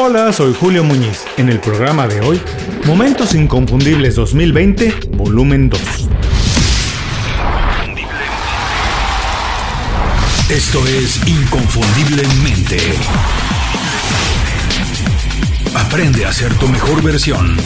Hola, soy Julio Muñiz. En el programa de hoy, Momentos Inconfundibles 2020, volumen 2. Esto es Inconfundiblemente. Aprende a ser tu mejor versión.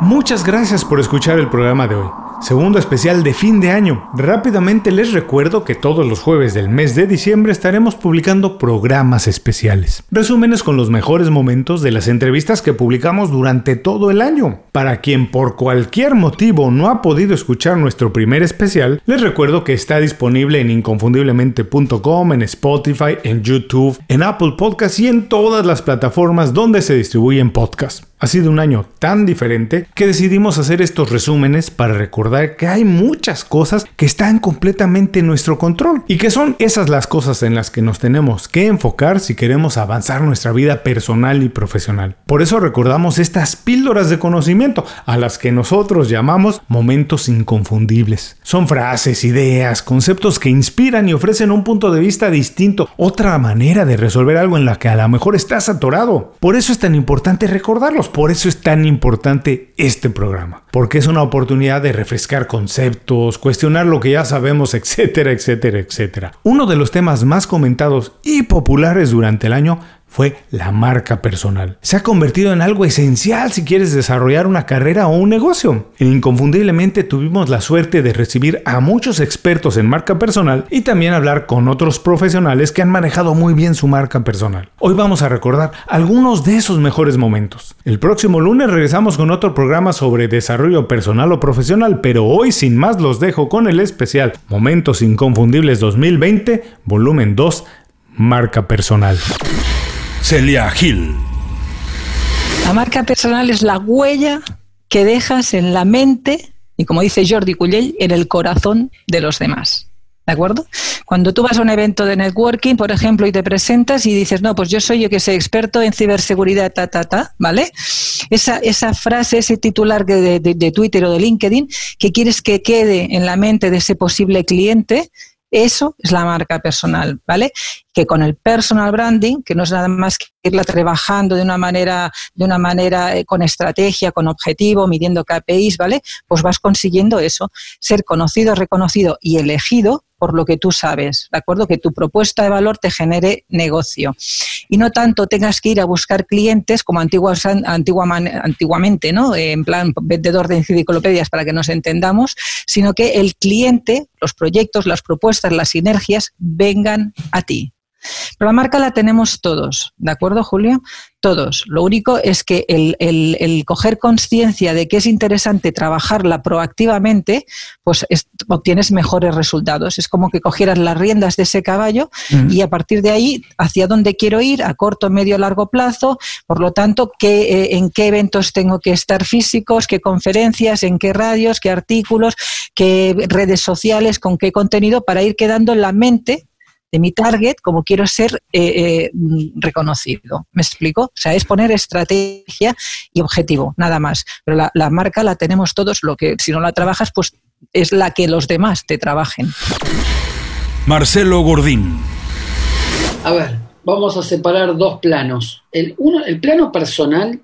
Muchas gracias por escuchar el programa de hoy segundo especial de fin de año. Rápidamente les recuerdo que todos los jueves del mes de diciembre estaremos publicando programas especiales, resúmenes con los mejores momentos de las entrevistas que publicamos durante todo el año. Para quien por cualquier motivo no ha podido escuchar nuestro primer especial, les recuerdo que está disponible en inconfundiblemente.com, en Spotify, en YouTube, en Apple Podcasts y en todas las plataformas donde se distribuyen podcasts. Ha sido un año tan diferente que decidimos hacer estos resúmenes para recordar que hay muchas cosas que están completamente en nuestro control y que son esas las cosas en las que nos tenemos que enfocar si queremos avanzar nuestra vida personal y profesional. Por eso recordamos estas píldoras de conocimiento a las que nosotros llamamos momentos inconfundibles. Son frases, ideas, conceptos que inspiran y ofrecen un punto de vista distinto, otra manera de resolver algo en la que a lo mejor estás atorado. Por eso es tan importante recordarlos por eso es tan importante este programa, porque es una oportunidad de refrescar conceptos, cuestionar lo que ya sabemos, etcétera, etcétera, etcétera. Uno de los temas más comentados y populares durante el año fue la marca personal. Se ha convertido en algo esencial si quieres desarrollar una carrera o un negocio. Inconfundiblemente tuvimos la suerte de recibir a muchos expertos en marca personal y también hablar con otros profesionales que han manejado muy bien su marca personal. Hoy vamos a recordar algunos de esos mejores momentos. El próximo lunes regresamos con otro programa sobre desarrollo personal o profesional, pero hoy sin más los dejo con el especial Momentos Inconfundibles 2020, volumen 2, marca personal. Celia Gil. La marca personal es la huella que dejas en la mente y, como dice Jordi Cullell, en el corazón de los demás. ¿De acuerdo? Cuando tú vas a un evento de networking, por ejemplo, y te presentas y dices, no, pues yo soy yo que soy experto en ciberseguridad, ta, ta, ta, ¿vale? Esa, esa frase, ese titular de, de Twitter o de LinkedIn que quieres que quede en la mente de ese posible cliente, eso es la marca personal, ¿vale? Que con el personal branding, que no es nada más que irla trabajando de una manera, de una manera eh, con estrategia, con objetivo, midiendo KPIs, ¿vale? Pues vas consiguiendo eso, ser conocido, reconocido y elegido por lo que tú sabes, ¿de acuerdo? Que tu propuesta de valor te genere negocio. Y no tanto tengas que ir a buscar clientes como antiguas, antiguamente, ¿no? En plan vendedor de enciclopedias para que nos entendamos, sino que el cliente, los proyectos, las propuestas, las sinergias vengan a ti. Pero la marca la tenemos todos, ¿de acuerdo, Julio? Todos. Lo único es que el, coger conciencia de que es interesante trabajarla proactivamente, pues obtienes mejores resultados. Es como que cogieras las riendas de ese caballo mm. y a partir de ahí, hacia dónde quiero ir, a corto, medio, largo plazo, por lo tanto, eh, en qué eventos tengo que estar físicos, qué conferencias, en qué radios, qué artículos, qué redes sociales, con qué contenido, para ir quedando en la mente de mi target como quiero ser eh, eh, reconocido. ¿Me explico? O sea, es poner estrategia y objetivo, nada más. Pero la, la marca la tenemos todos, lo que si no la trabajas, pues es la que los demás te trabajen. Marcelo Gordín. A ver, vamos a separar dos planos. El, uno, el plano personal,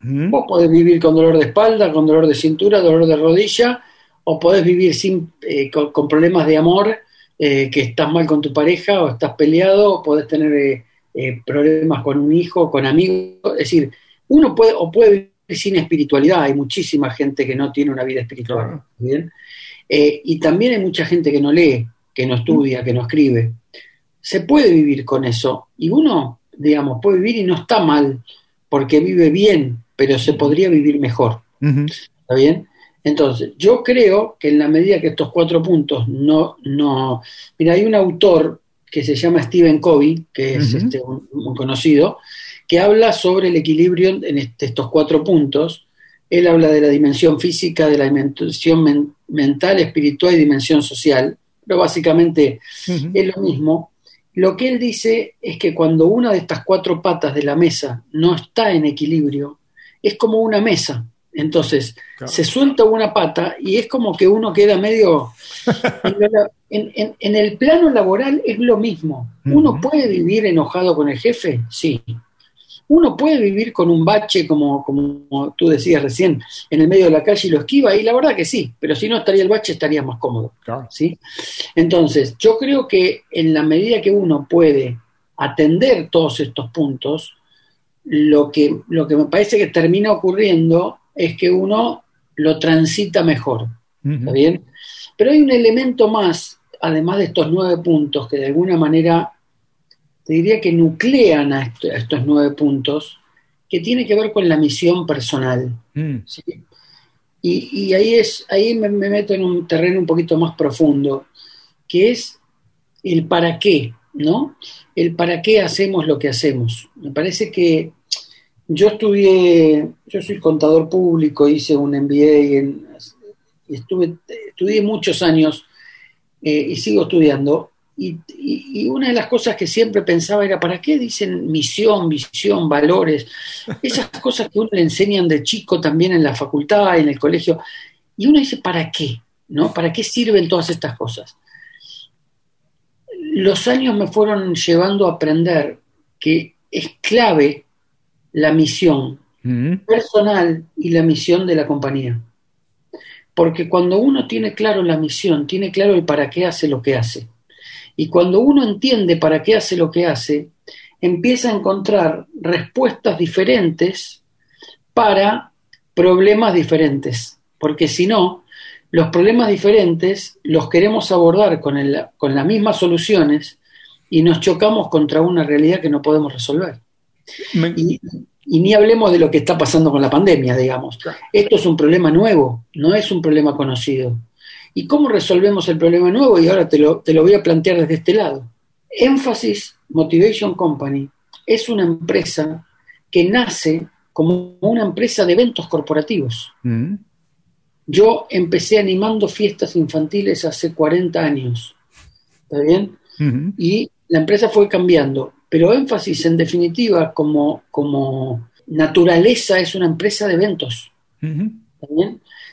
vos podés vivir con dolor de espalda, con dolor de cintura, dolor de rodilla, o podés vivir sin, eh, con, problemas de amor eh, que estás mal con tu pareja o estás peleado, o podés tener eh, eh, problemas con un hijo, con amigos. Es decir, uno puede o puede vivir sin espiritualidad. Hay muchísima gente que no tiene una vida espiritual. ¿bien? y también hay mucha gente que no lee, que no estudia, que no escribe. Se puede vivir con eso. Y uno, digamos, puede vivir y no está mal porque vive bien, pero se podría vivir mejor. ¿Está bien? Entonces, yo creo que en la medida que estos cuatro puntos no, no, mira, hay un autor que se llama Stephen Covey, que es este, muy conocido, que habla sobre el equilibrio en este, estos cuatro puntos. Él habla de la dimensión física, de la dimensión mental, espiritual y dimensión social, pero básicamente es lo mismo. Lo que él dice es que cuando una de estas cuatro patas de la mesa no está en equilibrio, es como una mesa Entonces, se suelta una pata y es como que uno queda medio... en, el plano laboral es lo mismo. ¿Uno puede vivir enojado con el jefe? Sí. Uno puede vivir con un bache, como, como tú decías recién, en el medio de la calle y lo esquiva, y la verdad que sí, pero si no estaría el bache estaría más cómodo. ¿sí? Entonces, yo creo que en la medida que uno puede atender todos estos puntos, lo que, lo que me parece que termina ocurriendo es que uno lo transita mejor. ¿Está bien? Pero hay un elemento más, además de estos nueve puntos, que de alguna manera te diría que nuclean a, estos nueve puntos, que tiene que ver con la misión personal. Mm. Y, ahí, es, ahí me, meto en un terreno un poquito más profundo, que es el para qué, ¿no? El para qué hacemos lo que hacemos. Me parece que yo estudié, yo soy contador público, hice un MBA en, y estuve, estudié muchos años eh, y sigo estudiando. Y, una de las cosas que siempre pensaba era, ¿para qué dicen misión, visión, valores? Esas cosas que uno le enseñan de chico también en la facultad, en el colegio. Y uno dice, ¿para qué? ¿No? ¿Para qué sirven todas estas cosas? Los años me fueron llevando a aprender que es clave la misión personal y la misión de la compañía. Porque cuando uno tiene claro la misión, tiene claro el para qué hace lo que hace. Y cuando uno entiende para qué hace lo que hace, empieza a encontrar respuestas diferentes para problemas diferentes. Porque si no, los problemas diferentes los queremos abordar con, con las mismas soluciones y nos chocamos contra una realidad que no podemos resolver. Y, y ni hablemos de lo que está pasando con la pandemia, digamos. Esto es un problema nuevo, no es un problema conocido. ¿Y cómo resolvemos el problema nuevo? Y ahora te lo, te lo voy a plantear desde este lado. Énfasis Motivation Company es una empresa que nace como una empresa de eventos corporativos. Mm. Yo empecé animando fiestas infantiles hace 40 años. ¿Está bien? Y la empresa fue cambiando pero énfasis en definitiva como, como naturaleza es una empresa de eventos.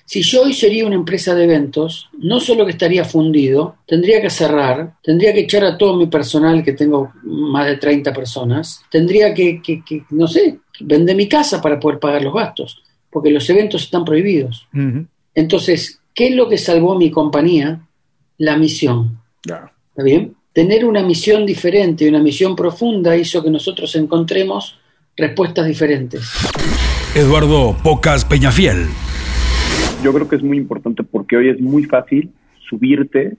Si yo hoy sería una empresa de eventos, no solo que estaría fundido, tendría que cerrar, tendría que echar a todo mi personal, que tengo más de 30 personas, tendría que, que, no sé, vender mi casa para poder pagar los gastos, porque los eventos están prohibidos. Entonces, ¿qué es lo que salvó mi compañía? La misión. ¿Está bien? Tener una misión diferente, una misión profunda, hizo que nosotros encontremos respuestas diferentes. Eduardo Pocas Peñafiel. Yo creo que es muy importante porque hoy es muy fácil subirte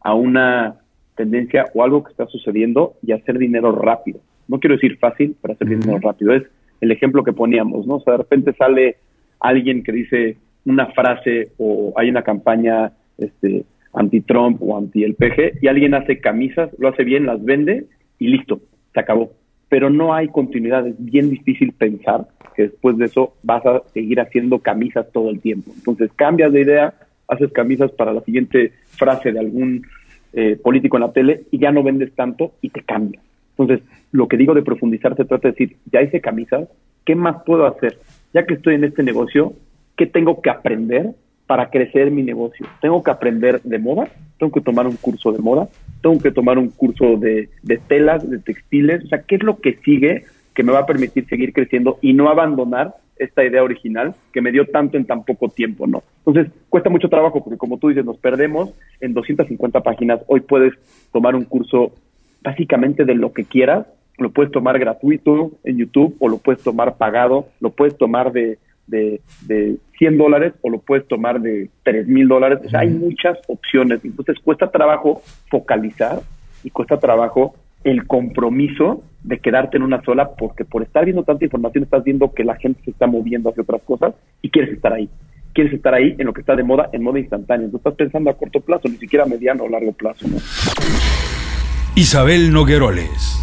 a una tendencia o algo que está sucediendo y hacer dinero rápido. No quiero decir fácil, pero hacer dinero rápido. Es el ejemplo que poníamos, ¿no? O sea, de repente sale alguien que dice una frase o hay una campaña este, anti-Trump o anti el PG, y alguien hace camisas, lo hace bien, las vende y listo, se acabó. Pero no hay continuidad, es bien difícil pensar que después de eso vas a seguir haciendo camisas todo el tiempo. Entonces cambias de idea, haces camisas para la siguiente frase de algún eh, político en la tele y ya no vendes tanto y te cambias. Entonces, lo que digo de profundizar se trata de decir, ya hice camisas, ¿qué más puedo hacer? Ya que estoy en este negocio, ¿qué tengo que aprender para crecer mi negocio. Tengo que aprender de moda, tengo que tomar un curso de moda, tengo que tomar un curso de, telas, de textiles, o sea, ¿qué es lo que sigue que me va a permitir seguir creciendo y no abandonar esta idea original que me dio tanto en tan poco tiempo, ¿no? Entonces, cuesta mucho trabajo porque como tú dices, nos perdemos en 250 páginas. Hoy puedes tomar un curso básicamente de lo que quieras, lo puedes tomar gratuito en YouTube o lo puedes tomar pagado, lo puedes tomar de de, de 100 dólares o lo puedes tomar de 3 mil dólares. O sea, hay muchas opciones. Entonces cuesta trabajo focalizar y cuesta trabajo el compromiso de quedarte en una sola porque por estar viendo tanta información estás viendo que la gente se está moviendo hacia otras cosas y quieres estar ahí. Quieres estar ahí en lo que está de moda, en moda instantánea. Tú estás pensando a corto plazo, ni siquiera a mediano o largo plazo. Isabel Nogueroles.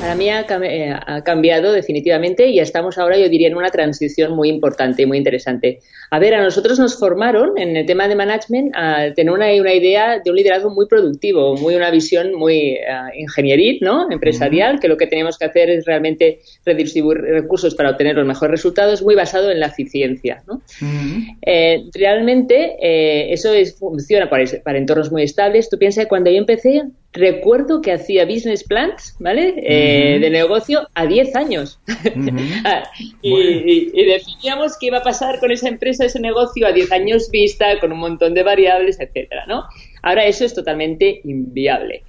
Para mí eh, ha, cambiado definitivamente y estamos ahora, yo diría, en una transición muy importante y muy interesante. A ver, a nosotros nos formaron en el tema de management a tener una, una idea de un liderazgo muy productivo, muy una visión muy uh, ingenieril, ¿no? Empresarial, que lo que tenemos que hacer es realmente redistribuir recursos para obtener los mejores resultados, muy basado en la eficiencia, ¿no? Eh, realmente eh, eso es, funciona para, para entornos muy estables. Tú piensas que cuando yo empecé recuerdo que hacía business plans, ¿vale? Eh, de negocio a 10 años. Ah, y, definíamos qué iba a pasar con esa empresa, ese negocio a 10 años vista, con un montón de variables, etcétera, ¿no? Ahora eso es totalmente inviable.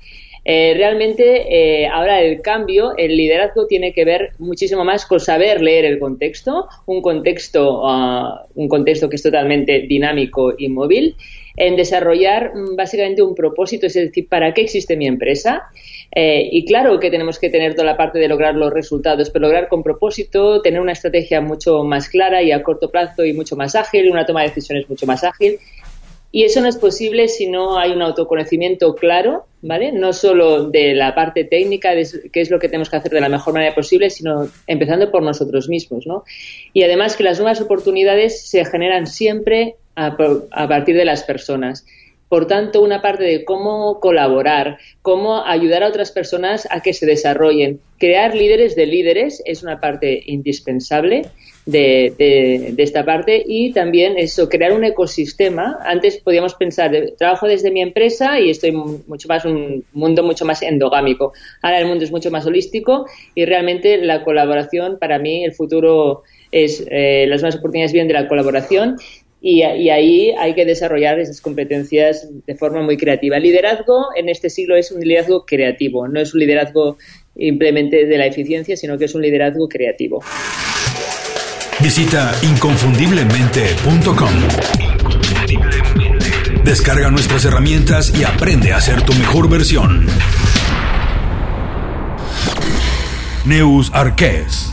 Eh, realmente eh, ahora el cambio, el liderazgo tiene que ver muchísimo más con saber leer el contexto, un contexto, ah, un contexto que es totalmente dinámico y móvil en desarrollar mm, básicamente un propósito, es decir, ¿para qué existe mi empresa? Eh, y claro que tenemos que tener toda la parte de lograr los resultados, pero lograr con propósito, tener una estrategia mucho más clara y a corto plazo y mucho más ágil, una toma de decisiones mucho más ágil. Y eso no es posible si no hay un autoconocimiento claro, ¿vale? No solo de la parte técnica, de qué es lo que tenemos que hacer de la mejor manera posible, sino empezando por nosotros mismos, ¿no? Y además que las nuevas oportunidades se generan siempre a, partir de las personas. Por tanto, una parte de cómo colaborar, cómo ayudar a otras personas a que se desarrollen. Crear líderes de líderes es una parte indispensable de, esta parte y también eso, crear un ecosistema. Antes podíamos pensar, trabajo desde mi empresa y estoy mucho más, un mundo mucho más endogámico. Ahora el mundo es mucho más holístico y realmente la colaboración, para mí, el futuro es, eh, las nuevas oportunidades vienen de la colaboración y, ahí hay que desarrollar esas competencias de forma muy creativa. El liderazgo en este siglo es un liderazgo creativo, no es un liderazgo simplemente de la eficiencia, sino que es un liderazgo creativo. Visita inconfundiblemente.com. Descarga nuestras herramientas y aprende a ser tu mejor versión. Neus Arqués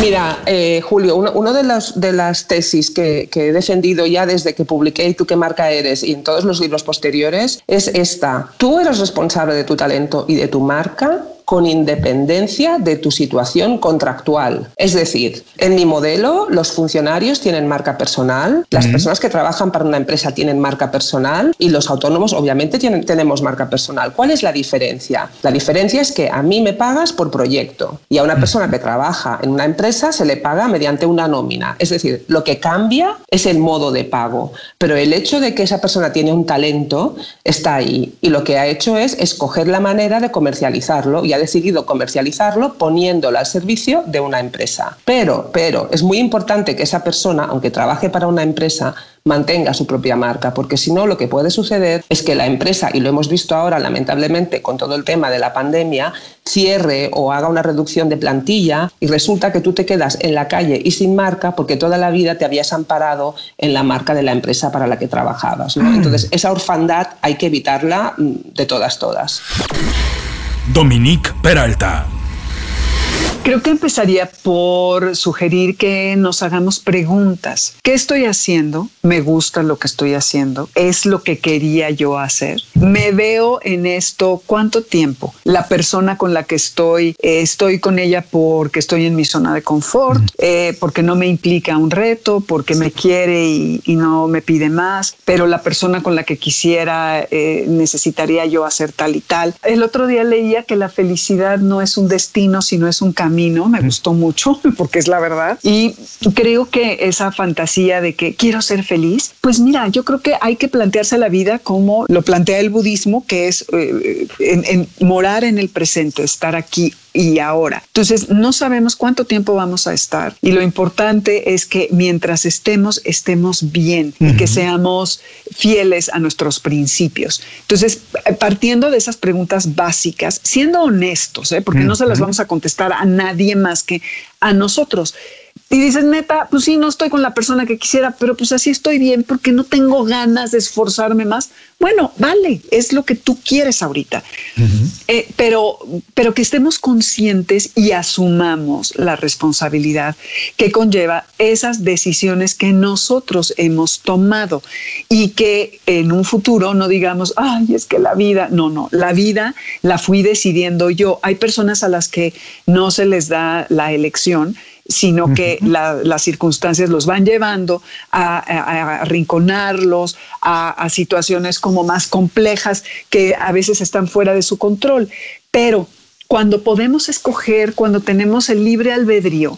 Mira, eh, Julio, una de, las, de las tesis que, que, he defendido ya desde que publiqué Tú qué marca eres y en todos los libros posteriores es esta. Tú eres responsable de tu talento y de tu marca con independencia de tu situación contractual. Es decir, en mi modelo los funcionarios tienen marca personal, las personas que trabajan para una empresa tienen marca personal y los autónomos obviamente tienen, tenemos marca personal. ¿Cuál es la diferencia? La diferencia es que a mí me pagas por proyecto y a una persona que trabaja en una empresa se le paga mediante una nómina. Es decir, lo que cambia es el modo de pago, pero el hecho de que esa persona tiene un talento está ahí y lo que ha hecho es escoger la manera de comercializarlo y decidido comercializarlo poniéndolo al servicio de una empresa. Pero, pero, es muy importante que esa persona, aunque trabaje para una empresa, mantenga su propia marca, porque si no lo que puede suceder es que la empresa, y lo hemos visto ahora lamentablemente con todo el tema de la pandemia, cierre o haga una reducción de plantilla y resulta que tú te quedas en la calle y sin marca porque toda la vida te habías amparado en la marca de la empresa para la que trabajabas. Mm. Entonces, esa orfandad hay que evitarla mm, de todas, todas. Dominique Peralta. Creo que empezaría por sugerir que nos hagamos preguntas. ¿Qué estoy haciendo? ¿Me gusta lo que estoy haciendo? ¿Es lo que quería yo hacer? ¿Me veo en esto cuánto tiempo? La persona con la que estoy, eh, estoy con ella porque estoy en mi zona de confort, eh, porque no me implica un reto, porque me quiere y, no me pide más, pero la persona con la que quisiera eh, necesitaría yo hacer tal y tal. El otro día leía que la felicidad no es un destino, sino es un camino me gustó mucho porque es la verdad. Y creo que esa fantasía de que quiero ser feliz, pues mira, yo creo que hay que plantearse la vida como lo plantea el budismo, que es eh, en, morar en el presente, estar aquí y ahora. Entonces, no sabemos cuánto tiempo vamos a estar y lo importante es que mientras estemos, estemos bien y que seamos fieles a nuestros principios. Entonces, partiendo de esas preguntas básicas, siendo honestos, ¿eh? porque no se las vamos a contestar a nadie más que a nosotros. Y dices, neta, pues sí, no estoy con la persona que quisiera, pero pues así estoy bien porque no tengo ganas de esforzarme más. Bueno, vale, es lo que tú quieres ahorita. Eh, pero, pero que estemos conscientes y asumamos la responsabilidad que conlleva esas decisiones que nosotros hemos tomado y que en un futuro no digamos, ay, es que la vida, no, no, la vida la fui decidiendo yo. Hay personas a las que no se les da la elección sino que las circunstancias los van llevando a, arrinconarlos, a, situaciones como más complejas que a veces están fuera de su control. Pero cuando podemos escoger, cuando tenemos el libre albedrío,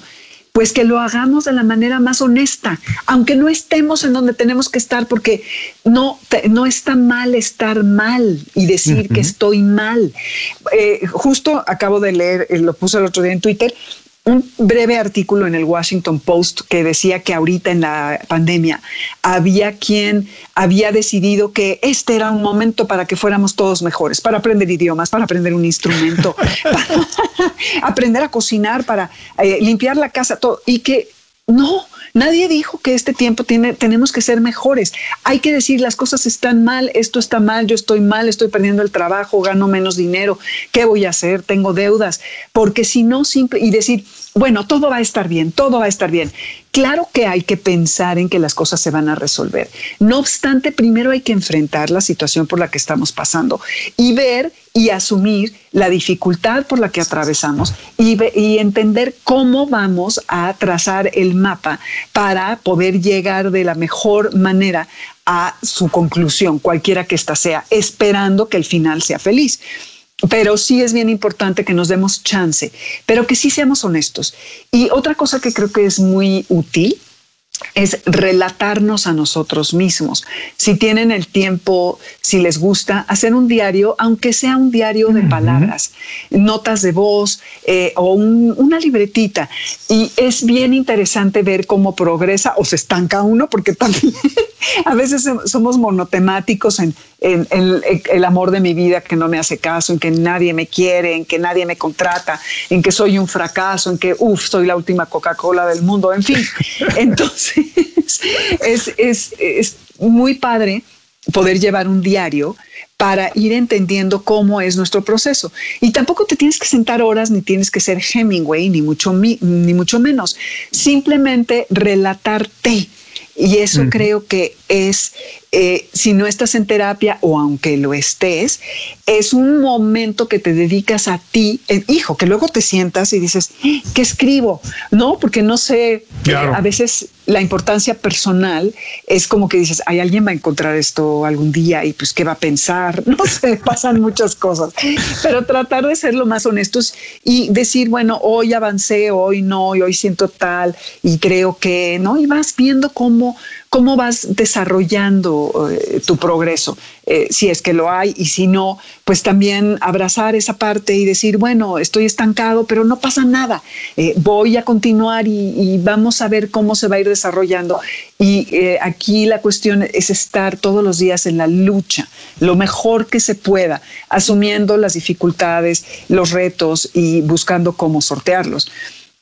pues que lo hagamos de la manera más honesta, aunque no estemos en donde tenemos que estar, porque no, no está mal estar mal y decir que estoy mal. Eh, justo acabo de leer, eh, lo puse el otro día en Twitter, un breve artículo en el Washington Post que decía que ahorita en la pandemia había quien había decidido que este era un momento para que fuéramos todos mejores, para aprender idiomas, para aprender un instrumento, para aprender a cocinar, para eh, limpiar la casa, todo, y que no, nadie dijo que este tiempo tiene, tenemos que ser mejores. Hay que decir las cosas están mal, esto está mal, yo estoy mal, estoy perdiendo el trabajo, gano menos dinero, ¿qué voy a hacer? Tengo deudas. Porque si no, simple, y decir, bueno, todo va a estar bien, todo va a estar bien. Claro que hay que pensar en que las cosas se van a resolver. No obstante, primero hay que enfrentar la situación por la que estamos pasando y ver y asumir la dificultad por la que atravesamos y, entender cómo vamos a trazar el mapa para poder llegar de la mejor manera a su conclusión, cualquiera que ésta sea, esperando que el final sea feliz pero sí es bien importante que nos demos chance, pero que sí seamos honestos. Y otra cosa que creo que es muy útil es relatarnos a nosotros mismos. Si tienen el tiempo, si les gusta, hacer un diario, aunque sea un diario de palabras, notas de voz eh, o una libretita. Y es bien interesante ver cómo progresa o se estanca uno, porque también a veces somos monotemáticos en, el amor de mi vida que no me hace caso, en que nadie me quiere, en que nadie me contrata, en que soy un fracaso, en que, uff, soy la última Coca-Cola del mundo, en fin. Entonces, es, es muy padre poder llevar un diario para ir entendiendo cómo es nuestro proceso. Y tampoco te tienes que sentar horas, ni tienes que ser Hemingway, ni mucho, ni mucho menos. Simplemente relatarte. Y eso creo que es eh, si no estás en terapia o aunque lo estés, es un momento que te dedicas a ti, eh, hijo, que luego te sientas y dices, ¿qué escribo? No, porque no sé, eh, a veces la importancia personal es como que dices, hay alguien va a encontrar esto algún día y pues qué va a pensar, no sé, pasan muchas cosas, pero tratar de ser lo más honestos y decir, bueno, hoy avancé, hoy no, y hoy siento tal y creo que, ¿no? Y vas viendo cómo cómo vas desarrollando eh, tu progreso, eh, si es que lo hay y si no, pues también abrazar esa parte y decir, bueno, estoy estancado, pero no pasa nada, eh, voy a continuar y, vamos a ver cómo se va a ir desarrollando. Y aquí la cuestión es estar todos los días en la lucha, lo mejor que se pueda, asumiendo las dificultades, los retos y buscando cómo sortearlos.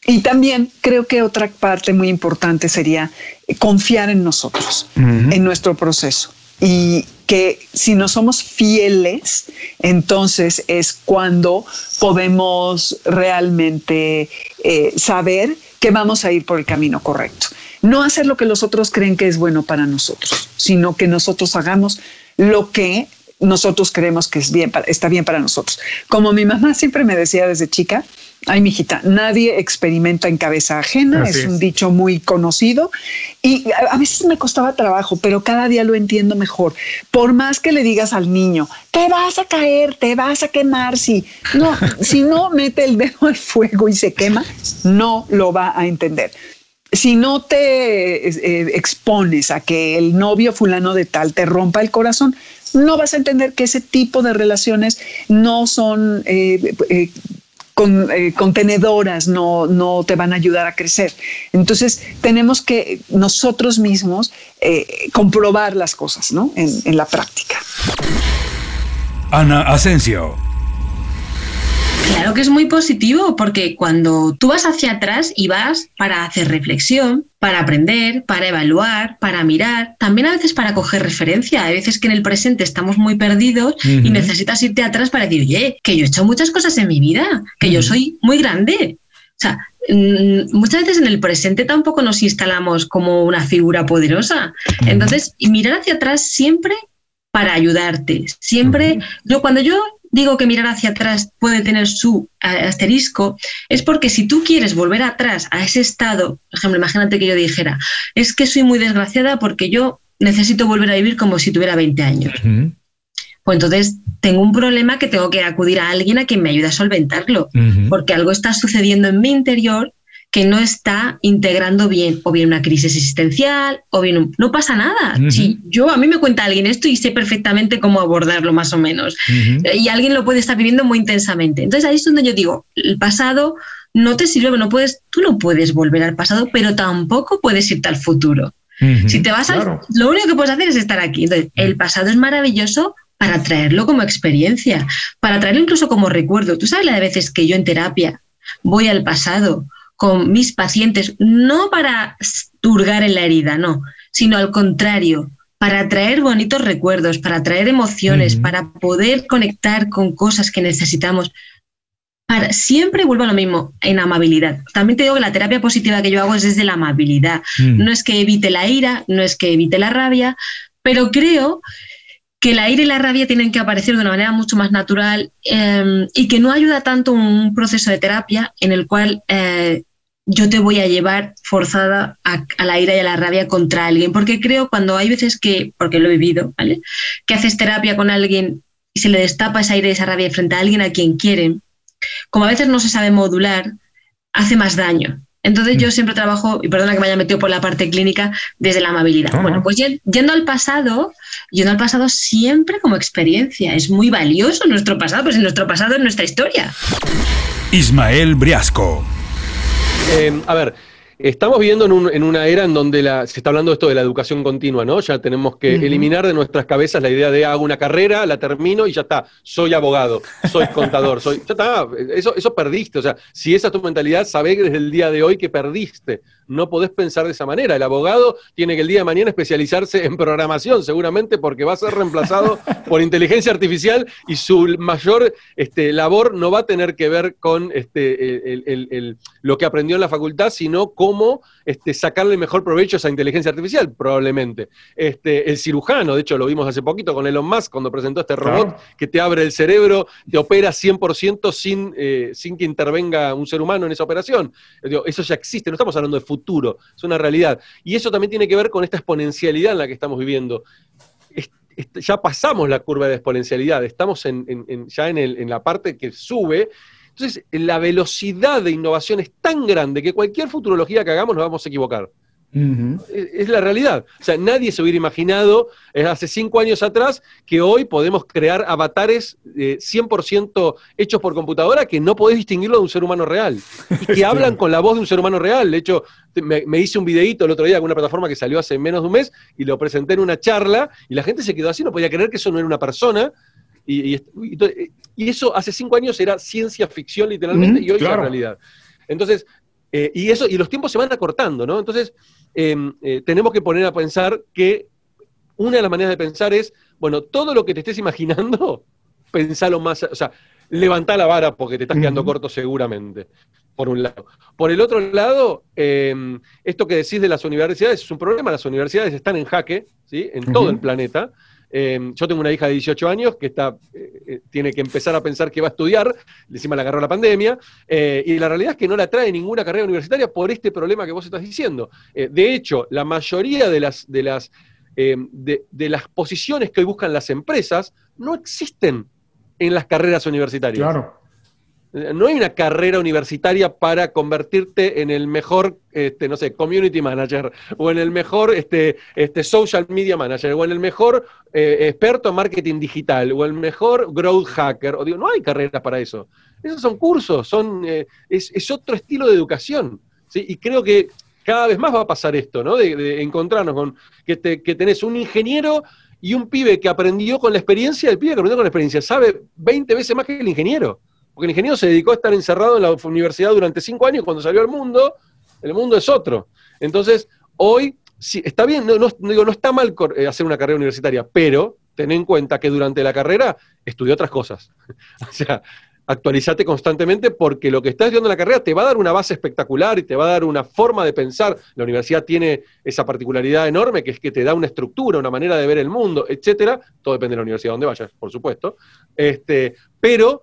Y también creo que otra parte muy importante sería confiar en nosotros, en nuestro proceso. Y que si no somos fieles, entonces es cuando podemos realmente eh, saber que vamos a ir por el camino correcto. No hacer lo que los otros creen que es bueno para nosotros, sino que nosotros hagamos lo que nosotros creemos que es bien, está bien para nosotros. Como mi mamá siempre me decía desde chica, Ay, mijita, nadie experimenta en cabeza ajena, es un dicho muy conocido y a, veces me costaba trabajo, pero cada día lo entiendo mejor. Por más que le digas al niño, te vas a caer, te vas a quemar, si no, si no mete el dedo al fuego y se quema, no lo va a entender. Si no te eh, expones a que el novio fulano de tal te rompa el corazón, no vas a entender que ese tipo de relaciones no son eh, eh, con, eh, contenedoras no, no te van a ayudar a crecer. Entonces, tenemos que nosotros mismos eh, comprobar las cosas ¿no? en, en la práctica. Ana Asensio. Claro Claro que es muy positivo porque cuando tú vas hacia atrás y vas para hacer reflexión, para aprender, para evaluar, para mirar, también a veces para coger referencia. Hay veces que en el presente estamos muy perdidos y necesitas irte atrás para decir, oye, que yo he hecho muchas cosas en mi vida, que yo soy muy grande. O sea, mm, muchas veces en el presente tampoco nos instalamos como una figura poderosa. Entonces, mirar hacia atrás siempre para ayudarte. Siempre, yo cuando yo digo que mirar hacia atrás puede tener su asterisco, es porque si tú quieres volver atrás a ese estado, por ejemplo, imagínate que yo dijera, es que soy muy desgraciada porque yo necesito volver a vivir como si tuviera 20 años. Pues entonces tengo un problema que tengo que acudir a alguien a quien me ayude a solventarlo, porque algo está sucediendo en mi interior que no está integrando bien, o bien una crisis existencial, o bien no pasa nada. Si yo a mí me cuenta alguien esto y sé perfectamente cómo abordarlo más o menos, y alguien lo puede estar viviendo muy intensamente. Entonces ahí es donde yo digo, el pasado no te sirve, no puedes, tú no puedes volver al pasado, pero tampoco puedes irte al futuro. Si te vas al, lo único que puedes hacer es estar aquí. Entonces, el pasado es maravilloso para traerlo como experiencia, para traerlo incluso como recuerdo. Tú sabes la de veces que yo en terapia voy al pasado con mis pacientes, no para turgar en la herida, no, sino al contrario, para traer bonitos recuerdos, para traer emociones, para poder conectar con cosas que necesitamos. Para, siempre vuelvo a lo mismo, en amabilidad. También te digo que la terapia positiva que yo hago es desde la amabilidad. No es que evite la ira, no es que evite la rabia, pero creo que la ira y la rabia tienen que aparecer de una manera mucho más natural em, y que no ayuda tanto un proceso de terapia en el cual eh, yo te voy a llevar forzada a, la ira y a la rabia contra alguien, porque creo cuando hay veces que, porque lo he vivido, ¿vale? Que haces terapia con alguien y se le destapa esa ira y esa rabia frente a alguien a quien quieren, como a veces no se sabe modular, hace más daño. Entonces yo mm. siempre trabajo, y perdona que me haya metido por la parte clínica, desde la amabilidad. Bueno, pues yendo al pasado, yendo al pasado siempre como experiencia. Es muy valioso nuestro pasado, pues nuestro pasado es nuestra historia. Ismael Briasco. Eh, a ver, Estamos viviendo en, una era en donde se está hablando esto de la educación continua, ¿no? Ya tenemos que eliminar de nuestras cabezas la idea de hago una carrera, la termino y ya está, soy abogado, soy contador, soy. Ya está, eso, eso perdiste. O sea, si esa es tu mentalidad, sabés desde el día de hoy que perdiste no podés pensar de esa manera. El abogado tiene que el día de mañana especializarse en programación, seguramente porque va a ser reemplazado por inteligencia artificial y su mayor este, labor no va a tener que ver con este, lo que aprendió en la facultad, sino cómo este, sacarle mejor provecho a esa inteligencia artificial, probablemente. Este, el cirujano, de hecho lo vimos hace poquito con Elon Musk cuando presentó este robot que te abre el cerebro, te opera 100% sin, eh, sin que intervenga un ser humano en esa operación. Eso ya existe, no estamos hablando de futuro, es una realidad. Y eso también tiene que ver con esta exponencialidad en la que estamos viviendo. ya pasamos la curva de exponencialidad, estamos ya en la parte que sube entonces, la velocidad de innovación es tan grande que cualquier futurología que hagamos nos vamos a equivocar. Es, la realidad. O sea, nadie se hubiera imaginado eh, hace cinco años atrás que hoy podemos crear avatares 100% eh, hechos por computadora que no podés distinguirlo de un ser humano real. Y que hablan con la voz de un ser humano real. De hecho, me, hice un videíto el otro día con una plataforma que salió hace menos de un mes y lo presenté en una charla y la gente se quedó así, no podía creer que eso no era una persona. y, y eso hace cinco años era ciencia ficción literalmente y hoy es la realidad. Entonces, eh, y, eso, y los tiempos se van acortando, ¿no? Entonces, em, eh, tenemos que poner a pensar que una de las maneras de pensar es, bueno, todo lo que te estés imaginando, pensalo más, o sea, levantá la vara porque te estás quedando corto seguramente, por un lado. Por el otro lado, em, esto que decís de las universidades es un problema, las universidades están en jaque, ¿sí? En todo el planeta. Em, yo tengo una hija de 18 años que está, eh, eh, tiene que empezar a pensar que va a estudiar, encima le agarró la pandemia, eh, y la realidad es que no la trae ninguna carrera universitaria por este problema que vos estás diciendo. de hecho, la mayoría de las, de, las, em, de, las posiciones que hoy buscan las empresas no existen en las carreras universitarias. Claro. No hay una carrera universitaria para convertirte en el mejor, este, no sé, community manager, o en el mejor este, este, social media manager, o en el mejor eh, experto en marketing digital, o el mejor growth hacker. O digo, no hay carreras para eso. Esos son cursos, son, eh, es, otro estilo de educación. ¿sí? Y creo que cada vez más va a pasar esto, ¿no? De, encontrarnos con que, que tenés un ingeniero y un pibe que aprendió con la experiencia, el pibe que aprendió con la experiencia sabe 20 veces más que el ingeniero Porque el ingeniero se dedicó a estar encerrado en la universidad durante cinco años, cuando salió al mundo, el mundo es otro. Entonces, hoy, sí, está bien, no, digo, no está mal eh, hacer una carrera universitaria, pero ten en cuenta que durante la carrera estudió otras cosas. o sea, actualizate constantemente porque lo que estás estudiando en la carrera te va a dar una base espectacular y te va a dar una forma de pensar. La universidad tiene esa particularidad enorme que es que te da una estructura, una manera de ver el mundo, etcétera. Todo depende de la universidad donde vayas, por supuesto. Este, pero